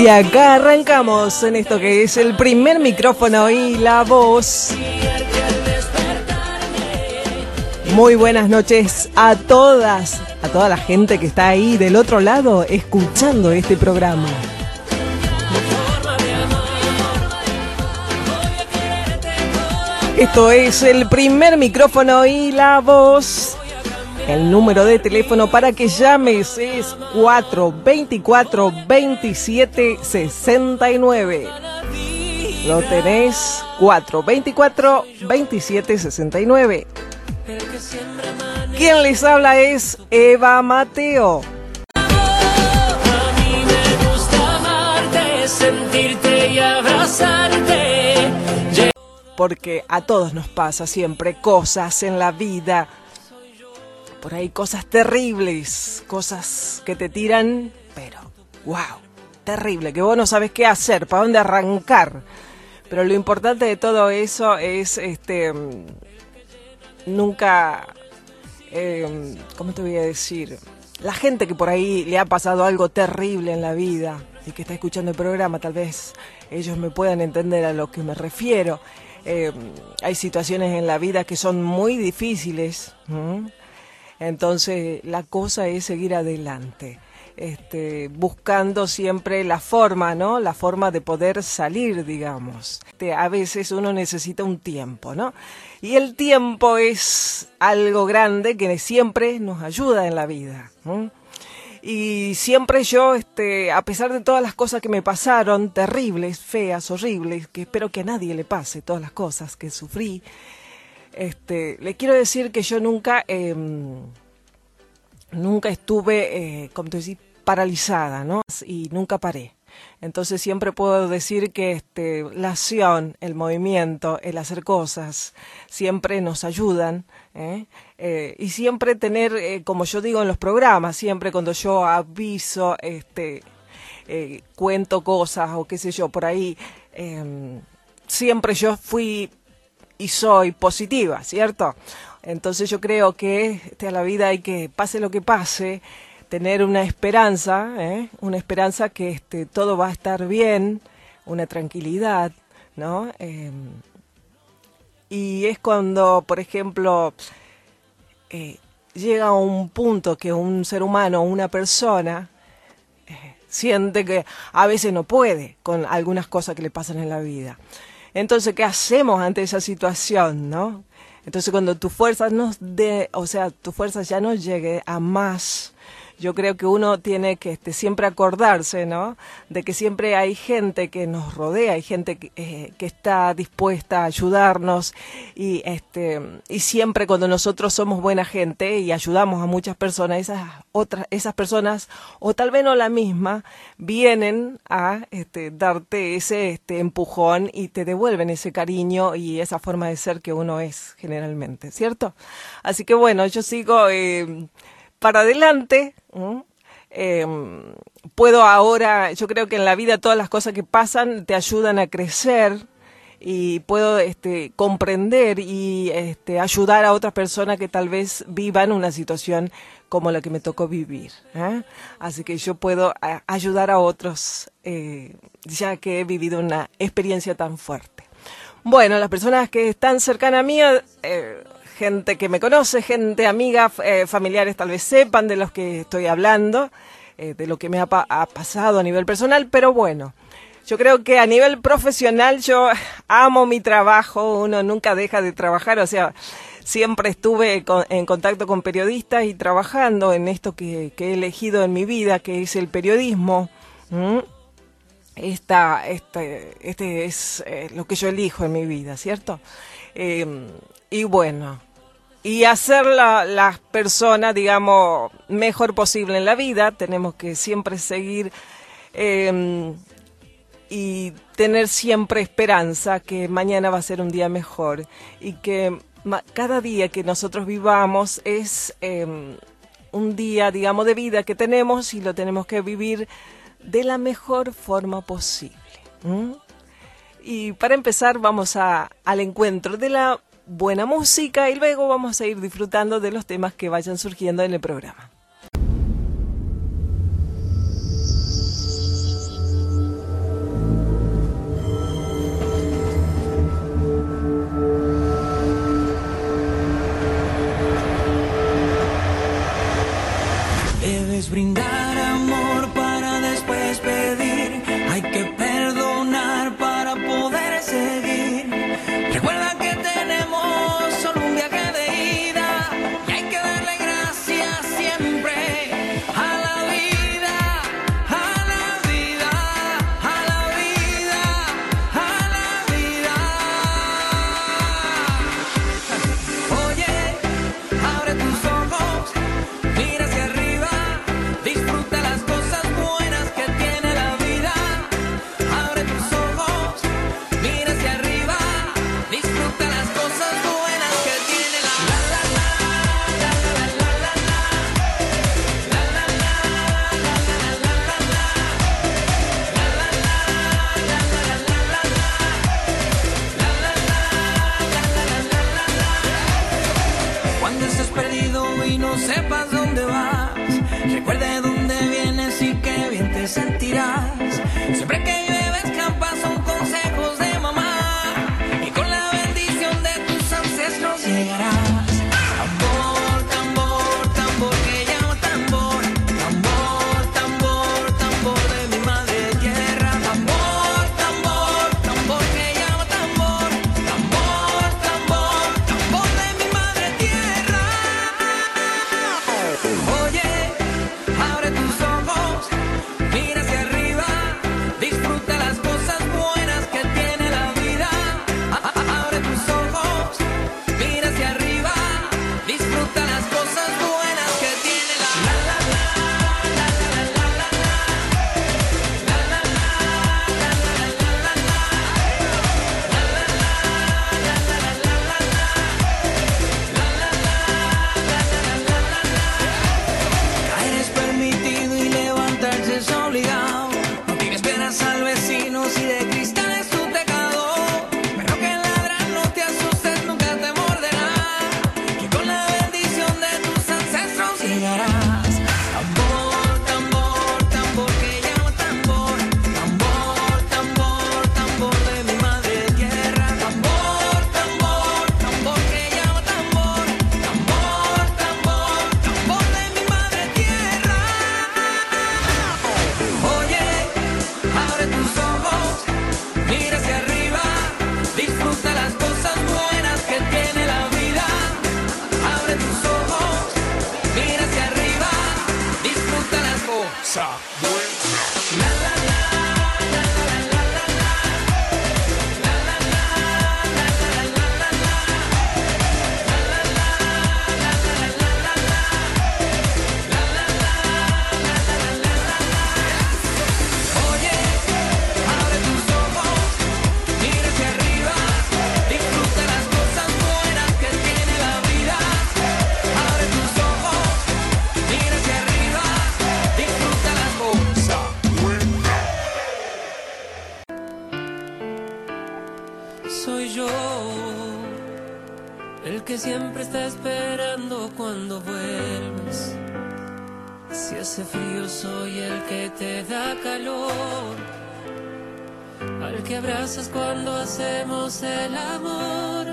Y acá arrancamos en esto que es el primer micrófono y la voz. Muy buenas noches a todas, a toda la gente que está ahí del otro lado escuchando este programa. Esto es el primer micrófono y la voz. El número de teléfono para que llames es 424 27 69. Lo tenés 424 27 69. Quien les habla es Eva Mateo. A mí me gusta amarte, sentirte y abrazarte. Porque a todos nos pasa siempre cosas en la vida. Por ahí cosas terribles, cosas que te tiran, pero wow, terrible, que vos no sabes qué hacer, para dónde arrancar. Pero lo importante de todo eso es este nunca eh, ¿cómo te voy a decir? La gente que por ahí le ha pasado algo terrible en la vida y que está escuchando el programa, tal vez ellos me puedan entender a lo que me refiero. Eh, hay situaciones en la vida que son muy difíciles. Entonces la cosa es seguir adelante. Este, buscando siempre la forma, ¿no? La forma de poder salir, digamos. Este, a veces uno necesita un tiempo, ¿no? Y el tiempo es algo grande que siempre nos ayuda en la vida. Y siempre yo, este, a pesar de todas las cosas que me pasaron, terribles, feas, horribles, que espero que a nadie le pase, todas las cosas que sufrí, este, le quiero decir que yo nunca, eh, nunca estuve, eh, como paralizada, ¿no? Y nunca paré. Entonces siempre puedo decir que este, la acción, el movimiento, el hacer cosas, siempre nos ayudan. ¿eh? Eh, y siempre tener, como yo digo en los programas, siempre cuando yo aviso, este, cuento cosas o qué sé yo, por ahí, em, siempre yo fui y soy positiva, ¿cierto? Entonces yo creo que este, a la vida hay que, pase lo que pase, tener una esperanza, ¿eh? una esperanza que este, todo va a estar bien, una tranquilidad, ¿no? Eh, y es cuando, por ejemplo, eh, llega un punto que un ser humano, una persona, eh, siente que a veces no puede con algunas cosas que le pasan en la vida. Entonces, ¿qué hacemos ante esa situación, no? Entonces, cuando tu fuerza no de, o sea, tu fuerza ya no llegue a más, yo creo que uno tiene que este, siempre acordarse, ¿no? De que siempre hay gente que nos rodea, hay gente que, eh, que está dispuesta a ayudarnos y, este, y siempre cuando nosotros somos buena gente y ayudamos a muchas personas, esas otras, esas personas, o tal vez no la misma, vienen a este, darte ese este, empujón y te devuelven ese cariño y esa forma de ser que uno es generalmente, ¿cierto? Así que bueno, yo sigo eh, para adelante. Eh, puedo ahora, yo creo que en la vida todas las cosas que pasan te ayudan a crecer y puedo este, comprender y este, ayudar a otras personas que tal vez vivan una situación como la que me tocó vivir. ¿eh? Así que yo puedo ayudar a otros eh, ya que he vivido una experiencia tan fuerte. Bueno, las personas que están cercanas a mí, eh, gente que me conoce, gente amiga, eh, familiares tal vez sepan de los que estoy hablando, eh, de lo que me ha, pa ha, pasado a nivel personal, pero bueno, yo creo que a nivel profesional yo amo mi trabajo, uno nunca deja de trabajar, o sea, siempre estuve en contacto con periodistas y trabajando en esto que, he elegido en mi vida, que es el periodismo. ¿Mm? Esta, este, este es eh, lo que yo elijo en mi vida, ¿cierto? Y bueno, y hacer la, las personas, digamos, mejor posible en la vida, tenemos que siempre seguir eh, y tener siempre esperanza que mañana va a ser un día mejor y que cada día que nosotros vivamos es eh, un día, digamos, de vida que tenemos y lo tenemos que vivir de la mejor forma posible. Y para empezar vamos a, al encuentro de la buena música y luego vamos a ir disfrutando de los temas que vayan surgiendo en el programa. Que abrazas cuando hacemos el amor,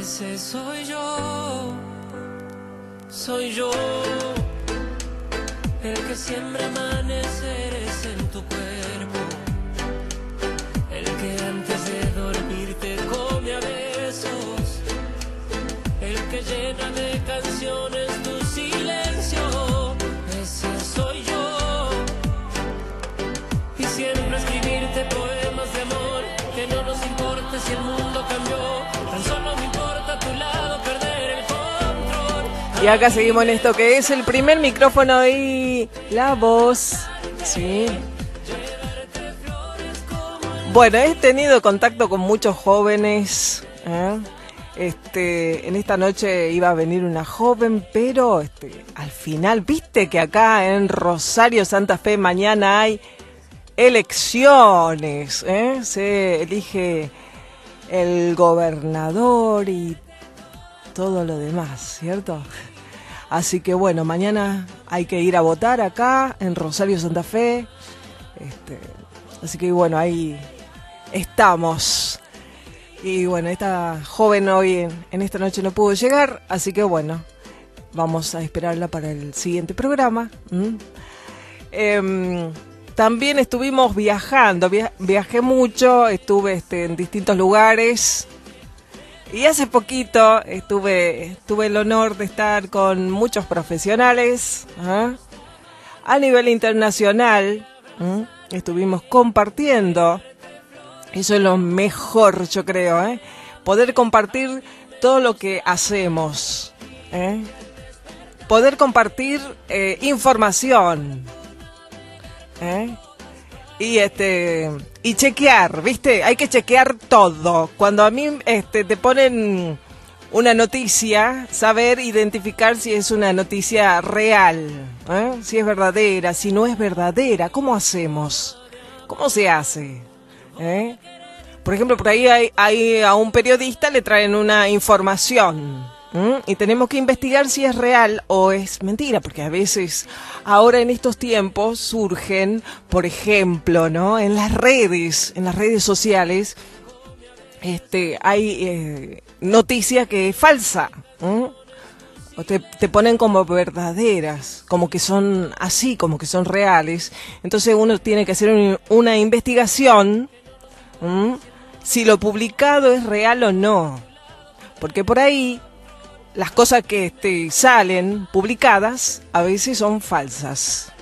ese soy yo, soy yo, el que siembra amaneceres en tu cuerpo, Y acá seguimos en esto que es el primer micrófono y la voz. Sí. Bueno, he tenido contacto con muchos jóvenes. ¿eh? Este, en esta noche iba a venir una joven, pero este, al final, viste que acá en Rosario Santa Fe mañana hay elecciones. ¿eh? Se elige el gobernador y todo lo demás, ¿cierto? Así que bueno, mañana hay que ir a votar acá en Rosario Santa Fe. Este, así que bueno, ahí estamos. Y bueno, esta joven hoy en, esta noche no pudo llegar, así que bueno, vamos a esperarla para el siguiente programa. Em, también estuvimos viajando, via- viajé mucho, estuve este, en distintos lugares. Y hace poquito estuve, tuve el honor de estar con muchos profesionales ¿ah? a nivel internacional. ¿m? Estuvimos compartiendo. Eso es lo mejor, yo creo, ¿eh? Poder compartir todo lo que hacemos. ¿eh? Poder compartir eh, información. Y este y chequear, ¿viste? Hay que chequear todo. Cuando a mí este te ponen una noticia, saber identificar si es una noticia real, ¿eh? si es verdadera, si no es verdadera, ¿cómo hacemos? ¿Cómo se hace? ¿Eh? Por ejemplo, por ahí hay, hay a un periodista le traen una información, ¿m? y tenemos que investigar si es real o es mentira, porque a veces ahora en estos tiempos surgen, por ejemplo, ¿no? En las redes, en las redes sociales, este, hay eh, noticia que es falsa. O te, te ponen como verdaderas, como que son así, como que son reales. Entonces uno tiene que hacer un- una investigación si lo publicado es real o no. Porque por ahí las cosas que este, salen publicadas a veces son falsas.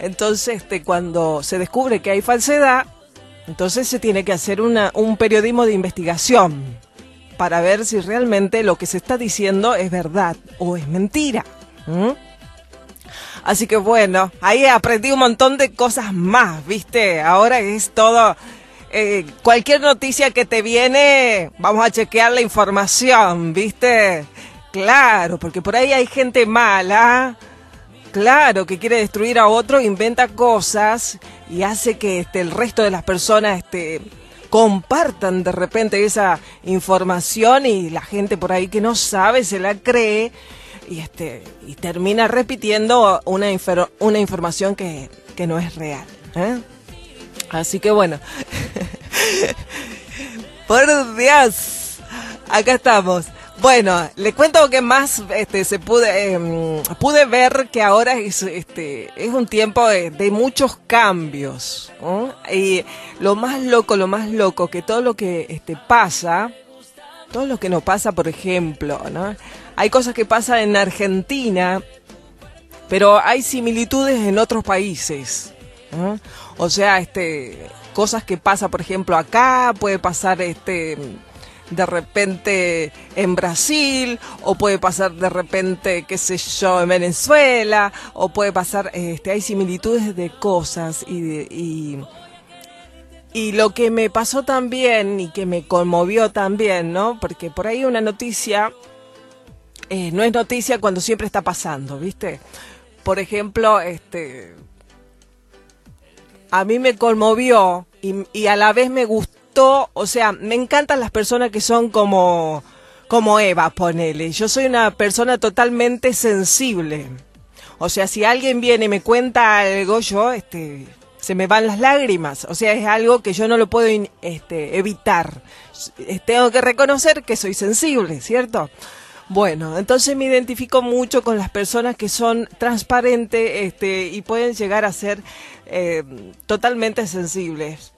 Entonces, este, cuando se descubre que hay falsedad, entonces se tiene que hacer un periodismo de investigación para ver si realmente lo que se está diciendo es verdad o es mentira. Así que bueno, ahí aprendí un montón de cosas más, ¿viste? Ahora es todo, eh, cualquier noticia que te viene, vamos a chequear la información, ¿viste? Claro, porque por ahí hay gente mala, claro, que quiere destruir a otro, inventa cosas y hace que este, el resto de las personas este, compartan de repente esa información y la gente por ahí que no sabe se la cree y este y termina repitiendo una, infer- una información que, que no es real. ¿eh? Así que bueno, por Dios, acá estamos. Bueno, le cuento que más este, se pude em, pude ver que ahora es este es un tiempo de, muchos cambios y lo más loco, lo más loco que todo lo que este pasa, todo lo que nos pasa, por ejemplo, ¿no? Hay cosas que pasan en Argentina, pero hay similitudes en otros países. O sea, este, cosas que pasa, por ejemplo, acá, puede pasar este de repente en Brasil, o puede pasar de repente, qué sé yo, en Venezuela, o puede pasar, este, hay similitudes de cosas y, de- y, y lo que me pasó también y que me conmovió también, ¿no? Porque por ahí una noticia eh, no es noticia cuando siempre está pasando, ¿viste? Por ejemplo, este a mí me conmovió y, y a la vez me gustó, o sea, me encantan las personas que son como como Eva, ponele. Yo soy una persona totalmente sensible. O sea, si alguien viene y me cuenta algo, yo este se me van las lágrimas. O sea, es algo que yo no lo puedo este, evitar. S- Tengo que reconocer que soy sensible, ¿cierto? Bueno, entonces me identifico mucho con las personas que son transparentes este, y pueden llegar a ser eh, totalmente sensibles.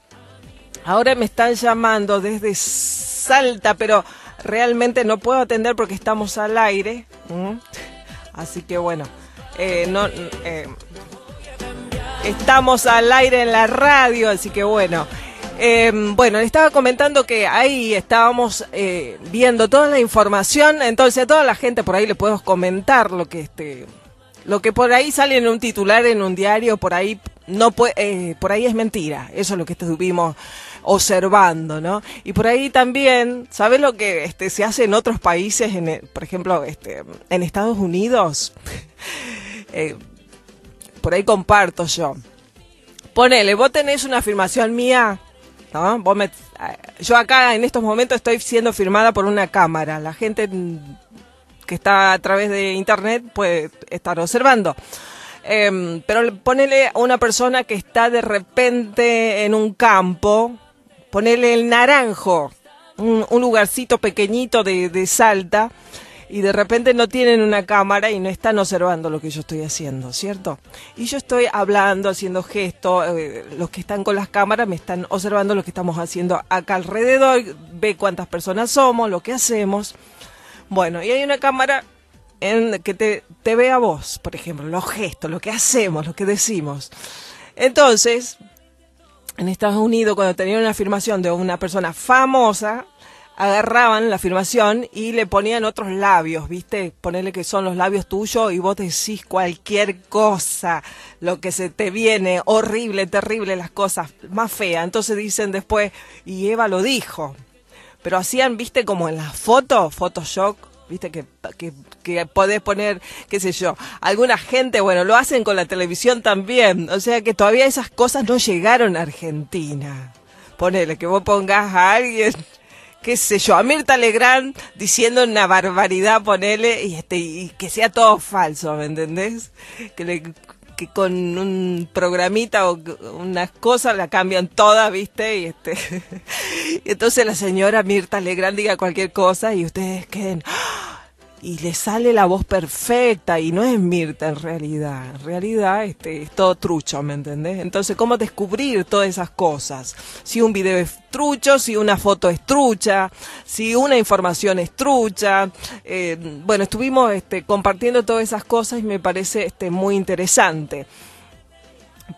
Ahora me están llamando desde Salta, pero realmente no puedo atender porque estamos al aire. ¿m? Así que bueno, eh, no, eh, estamos al aire en la radio, así que bueno. Eh, bueno, le estaba comentando que ahí estábamos eh, viendo toda la información, entonces a toda la gente por ahí le puedo comentar lo que este lo que por ahí sale en un titular en un diario, por ahí no eh, por ahí es mentira. Eso es lo que estuvimos observando, ¿no? Y por ahí también, ¿sabes lo que este se hace en otros países el- por ejemplo, este en Estados Unidos? Eh, por ahí comparto yo. Ponele, vos tenés una afirmación mía, Vos me- yo acá en estos momentos estoy siendo firmada por una cámara. La gente mm, que está a través de internet puede estar observando. Em, pero le- ponele a una persona que está de repente en un campo, ponele el naranjo, un, un lugarcito pequeñito de, de Salta, y de repente no tienen una cámara y no están observando lo que yo estoy haciendo, ¿cierto? Y yo estoy hablando, haciendo gestos, eh, los que están con las cámaras me están observando lo que estamos haciendo acá alrededor, ve cuántas personas somos, lo que hacemos. Bueno, y hay una cámara en que te, te ve a vos, por ejemplo, los gestos, lo que hacemos, lo que decimos. Entonces, en Estados Unidos, cuando tenían una afirmación de una persona famosa, agarraban la afirmación y le ponían otros labios, ¿viste? Ponerle que son los labios tuyos y vos decís cualquier cosa, lo que se te viene, horrible, terrible, las cosas más feas. Entonces dicen después, y Eva lo dijo. Pero hacían, viste, como en las fotos, Photoshop, viste, que, que, que podés poner, qué sé yo. Alguna gente, bueno, lo hacen con la televisión también. O sea que todavía esas cosas no llegaron a Argentina. Ponele, que vos pongas a alguien qué sé yo, a Mirta Legrand diciendo una barbaridad, ponele, y, este, y que sea todo falso, ¿me entendés? Que, le- que con un programita o unas cosas la cambian todas, ¿viste? Y este y entonces la señora Mirta Legrand diga cualquier cosa y ustedes queden ¡ah! Y le sale la voz perfecta y no es Mirta en realidad. En realidad este, es todo trucho, ¿me entendés? Entonces, ¿cómo descubrir todas esas cosas? Si un video es trucho, si una foto es trucha, si una información es trucha. Eh, bueno, estuvimos este, compartiendo todas esas cosas y me parece este, muy interesante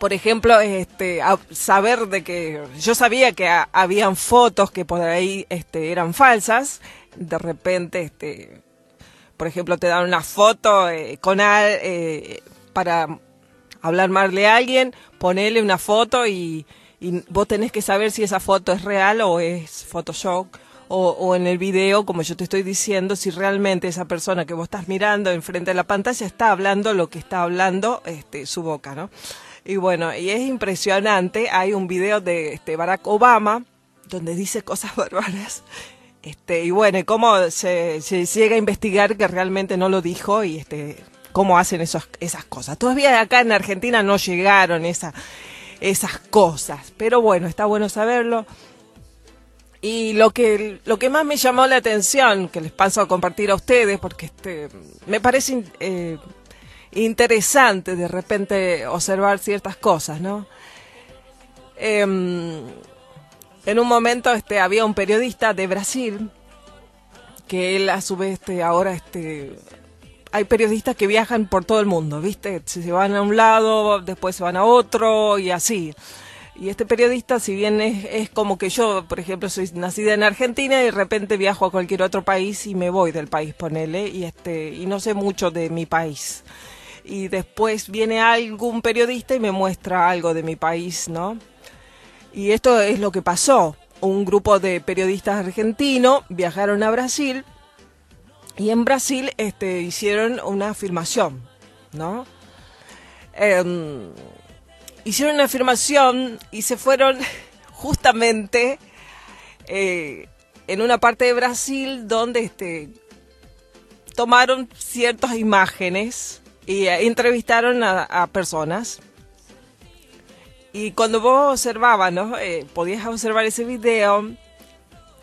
por ejemplo, este, saber de que yo sabía que ha- habían fotos que por ahí este, eran falsas, de repente, este, por ejemplo, te dan una foto eh, con al, eh, para hablar mal de alguien, ponele una foto y, y vos tenés que saber si esa foto es real o es Photoshop. O, o en el video, como yo te estoy diciendo, si realmente esa persona que vos estás mirando enfrente de la pantalla está hablando lo que está hablando este, su boca, ¿no? Y bueno, y es impresionante, hay un video de este, Barack Obama donde dice cosas bárbaras. Este, y bueno, cómo se, llega a investigar que realmente no lo dijo y este, cómo hacen esas cosas. Todavía acá en Argentina no llegaron esa, esas cosas, pero bueno, está bueno saberlo. Y lo que, lo que más me llamó la atención, que les paso a compartir a ustedes, porque este, me parece eh, interesante de repente observar ciertas cosas, ¿no? Em, en un momento este, había un periodista de Brasil, que él a su vez este, ahora este, hay periodistas que viajan por todo el mundo, ¿viste? Se van a un lado, después se van a otro y así. Y este periodista, si bien es, es como que yo, por ejemplo, soy nacida en Argentina y de repente viajo a cualquier otro país y me voy del país, ponele, y este, y no sé mucho de mi país. Y después viene algún periodista y me muestra algo de mi país, ¿no? Y esto es lo que pasó. Un grupo de periodistas argentinos viajaron a Brasil y en Brasil este, hicieron una afirmación, ¿no? Em, hicieron una afirmación y se fueron justamente eh, en una parte de Brasil donde este, tomaron ciertas imágenes y eh, entrevistaron a, a personas. Y cuando vos observabas, ¿no? Eh, podías observar ese video,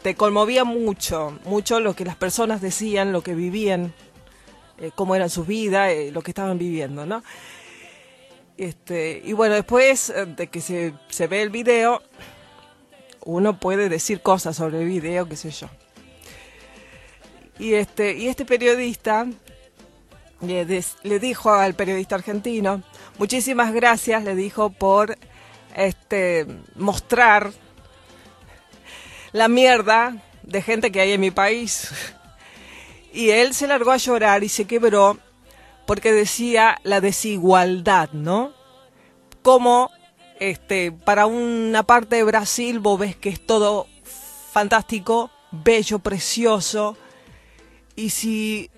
te conmovía mucho, mucho lo que las personas decían, lo que vivían, eh, cómo eran sus vidas, eh, lo que estaban viviendo, ¿no? Este, y bueno, después eh, de que se, se ve el video, uno puede decir cosas sobre el video, qué sé yo. Y este, y este periodista le, des- le dijo al periodista argentino, muchísimas gracias, le dijo por este mostrar la mierda de gente que hay en mi país. Y él se largó a llorar y se quebró porque decía la desigualdad, ¿no? Como este, para una parte de Brasil vos ves que es todo fantástico, bello, precioso, y si,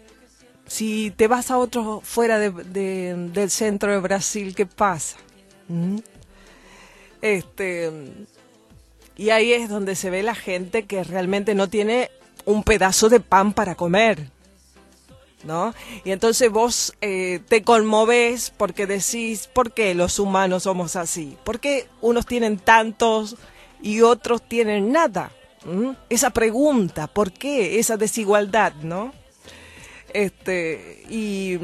si te vas a otro fuera de- de- del centro de Brasil, ¿qué pasa? ¿Mm? Este, y ahí es donde se ve la gente que realmente no tiene un pedazo de pan para comer. ¿No? Y entonces vos eh, te conmoves porque decís, ¿por qué los humanos somos así? ¿Por qué unos tienen tantos y otros tienen nada? ¿Mm? Esa pregunta, ¿por qué esa desigualdad, no? Este, y,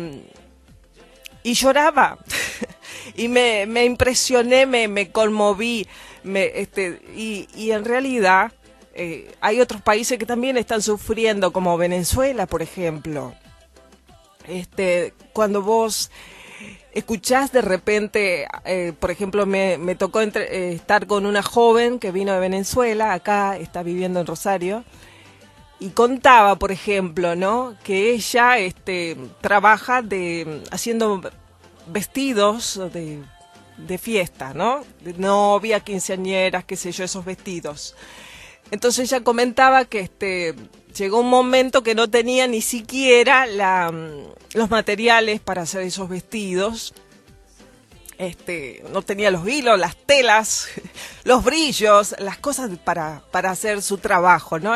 y lloraba. y me, me impresioné, me, me conmoví. Me, este, y, y en realidad eh, hay otros países que también están sufriendo, como Venezuela, por ejemplo. Este, cuando vos escuchás de repente, eh, por ejemplo, me, me tocó entre- eh, estar con una joven que vino de Venezuela, acá está viviendo en Rosario, y contaba, por ejemplo, ¿no? Que ella este, trabaja de haciendo vestidos de, de fiesta, ¿no? De novia, quinceañeras, qué sé yo, esos vestidos. Entonces ella comentaba que este llegó un momento que no tenía ni siquiera mm, los materiales para hacer esos vestidos. este, no tenía los hilos, las telas, los brillos, las cosas para, para hacer su trabajo, ¿no?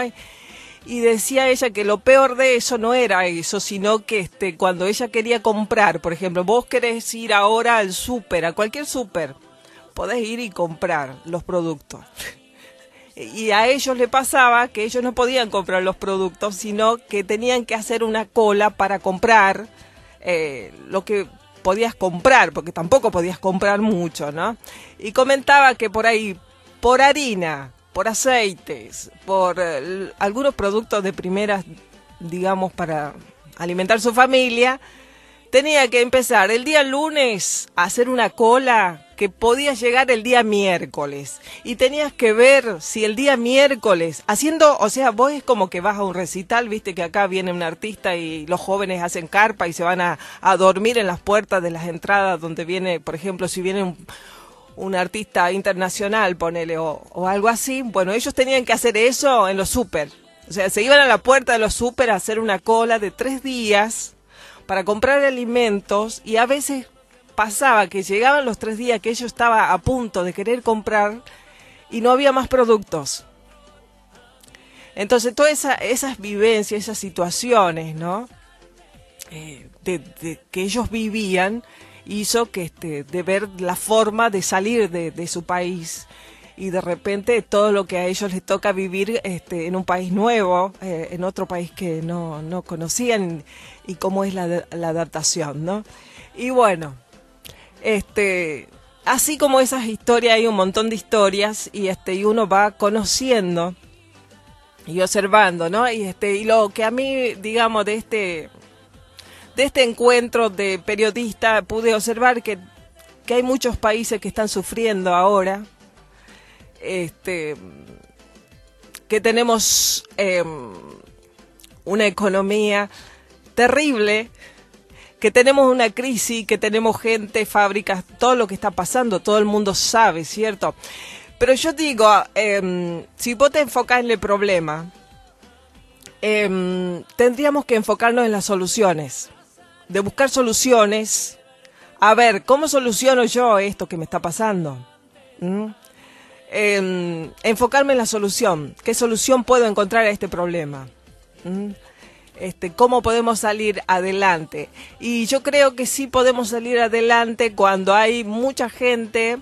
Y decía ella que lo peor de eso no era eso, sino que este, cuando ella quería comprar, por ejemplo, vos querés ir ahora al súper, a cualquier súper, podés ir y comprar los productos. Y a ellos le pasaba que ellos no podían comprar los productos, sino que tenían que hacer una cola para comprar eh, lo que podías comprar, porque tampoco podías comprar mucho, ¿no? Y comentaba que por ahí, por harina, por aceites, por eh, algunos productos de primeras, digamos, para alimentar su familia, tenía que empezar el día lunes a hacer una cola que podía llegar el día miércoles. Y tenías que ver si el día miércoles haciendo, o sea, vos es como que vas a un recital, viste que acá viene un artista y los jóvenes hacen carpa y se van a, dormir en las puertas de las entradas donde viene, por ejemplo, si viene un, un artista internacional, ponele, o, o, algo así, bueno, ellos tenían que hacer eso en los súper. O sea, se iban a la puerta de los súper a hacer una cola de tres días para comprar alimentos y a veces pasaba que llegaban los tres días que ellos estaba a punto de querer comprar y no había más productos. Entonces, todas esas vivencias, esas situaciones, ¿no? Eh, de, que ellos vivían, hizo que este, de ver la forma de salir de, su país y de repente todo lo que a ellos les toca vivir este, en un país nuevo, eh, en otro país que no, no conocían y cómo es la, la adaptación, ¿no? Y bueno, este, así como esas historias, hay un montón de historias y este, y uno va conociendo y observando, ¿no? Y este, y lo que a mí, digamos, de este, de este encuentro de periodista pude observar que, que hay muchos países que están sufriendo ahora, este, que tenemos em, una economía terrible, que tenemos una crisis, que tenemos gente, fábricas, todo lo que está pasando, todo el mundo sabe, ¿cierto? Pero yo digo, em, si vos te enfocás en el problema, em, tendríamos que enfocarnos en las soluciones, de buscar soluciones. A ver, ¿cómo soluciono yo esto que me está pasando? ¿Mm? Em, enfocarme en la solución. ¿Qué solución puedo encontrar a este problema? ¿Mm? este, cómo podemos salir adelante. Y yo creo que sí podemos salir adelante cuando hay mucha gente,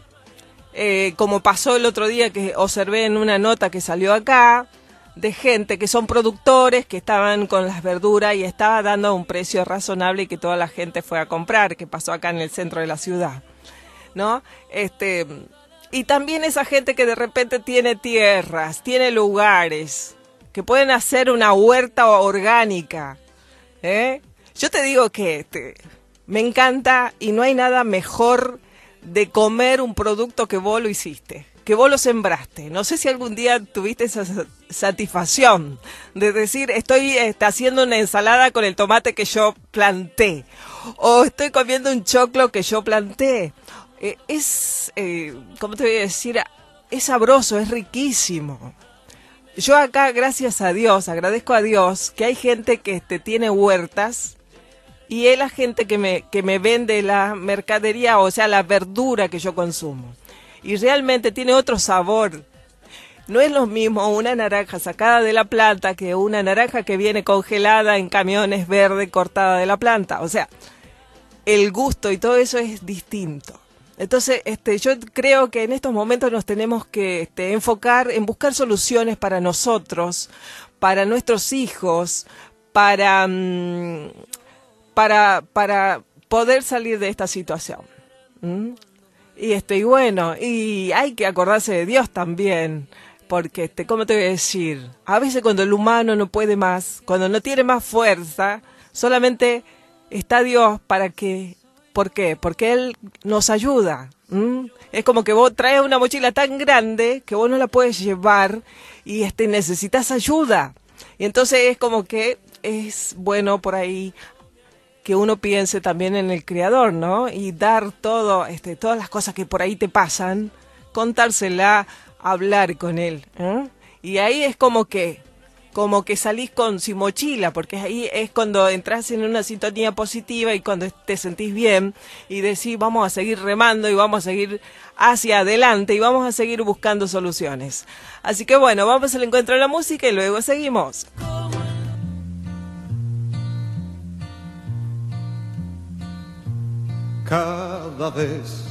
eh, como pasó el otro día que observé en una nota que salió acá, de gente que son productores, que estaban con las verduras y estaba dando un precio razonable y que toda la gente fue a comprar, que pasó acá en el centro de la ciudad. ¿No? Este, y también esa gente que de repente tiene tierras, tiene lugares, que pueden hacer una huerta orgánica. ¿eh? Yo te digo que este, me encanta y no hay nada mejor de comer un producto que vos lo hiciste, que vos lo sembraste. No sé si algún día tuviste esa satisfacción de decir, estoy este, haciendo una ensalada con el tomate que yo planté, o estoy comiendo un choclo que yo planté. Eh, es, eh, ¿cómo te voy a decir? Es sabroso, es riquísimo yo acá, gracias a Dios, agradezco a Dios que hay gente que este, tiene huertas y es la gente que me, que me vende la mercadería, o sea, la verdura que yo consumo. Y realmente tiene otro sabor. No es lo mismo una naranja sacada de la planta que una naranja que viene congelada en camiones verde cortada de la planta. O sea, el gusto y todo eso es distinto. Entonces, este, yo creo que en estos momentos nos tenemos que este, enfocar en buscar soluciones para nosotros, para nuestros hijos, para, mm, para, para poder salir de esta situación. Y este, bueno, y hay que acordarse de Dios también, porque este, ¿cómo te voy a decir? A veces cuando el humano no puede más, cuando no tiene más fuerza, solamente está Dios para que ¿Por qué? Porque Él nos ayuda. Es como que vos traes una mochila tan grande que vos no la puedes llevar y este, necesitas ayuda. Y entonces es como que es bueno por ahí que uno piense también en el Creador, ¿no? Y dar todo, este, todas las cosas que por ahí te pasan, contársela, hablar con Él. ¿eh? Y ahí es como que como que salís con sin mochila, porque ahí es cuando entras en una sintonía positiva y cuando te sentís bien y decís vamos a seguir remando y vamos a seguir hacia adelante y vamos a seguir buscando soluciones. Así que bueno, vamos al encuentro de la música y luego seguimos. Cada vez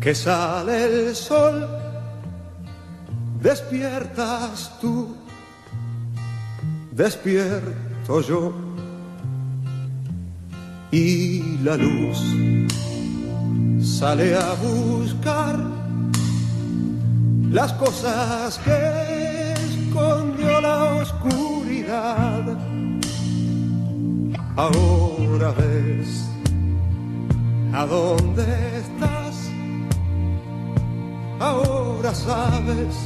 que sale el sol, despiertas tú, despierto yo, y la luz sale a buscar las cosas que escondió la oscuridad. Ahora ves a dónde estás, ahora sabes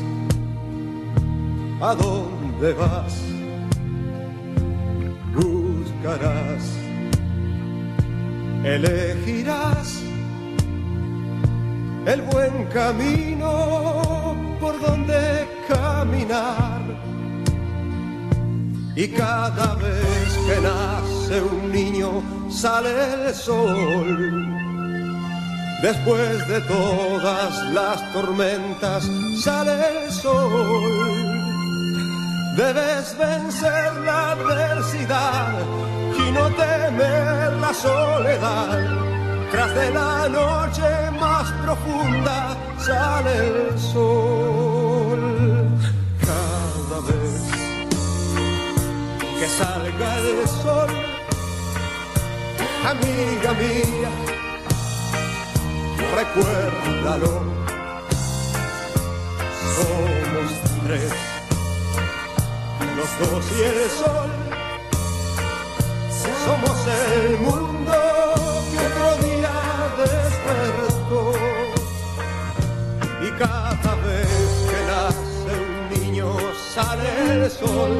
a dónde vas, buscarás, elegirás el buen camino por donde caminar. Y cada vez que nace un niño sale el sol. Después de todas las tormentas sale el sol. Debes vencer la adversidad y no temer la soledad. Tras de la noche más profunda sale el sol. Cada vez que salga el sol, amiga mía, recuérdalo. Somos tres, los dos y el sol. Somos el mundo que otro día despertó. Y cada vez que nace un niño sale el sol.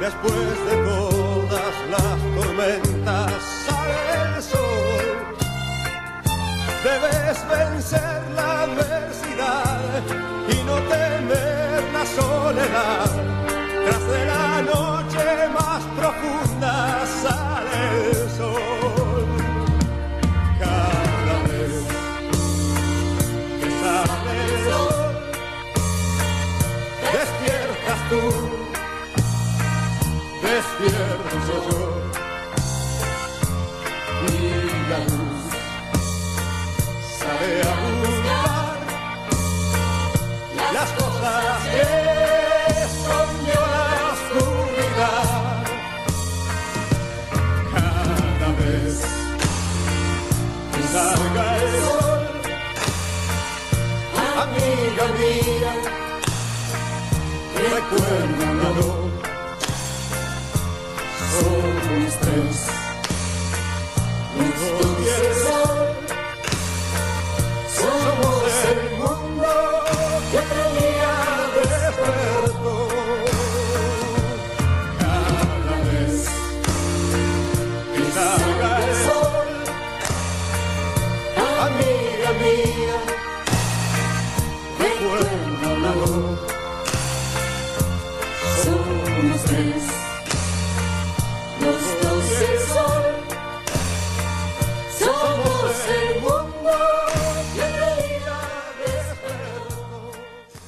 Después de Debes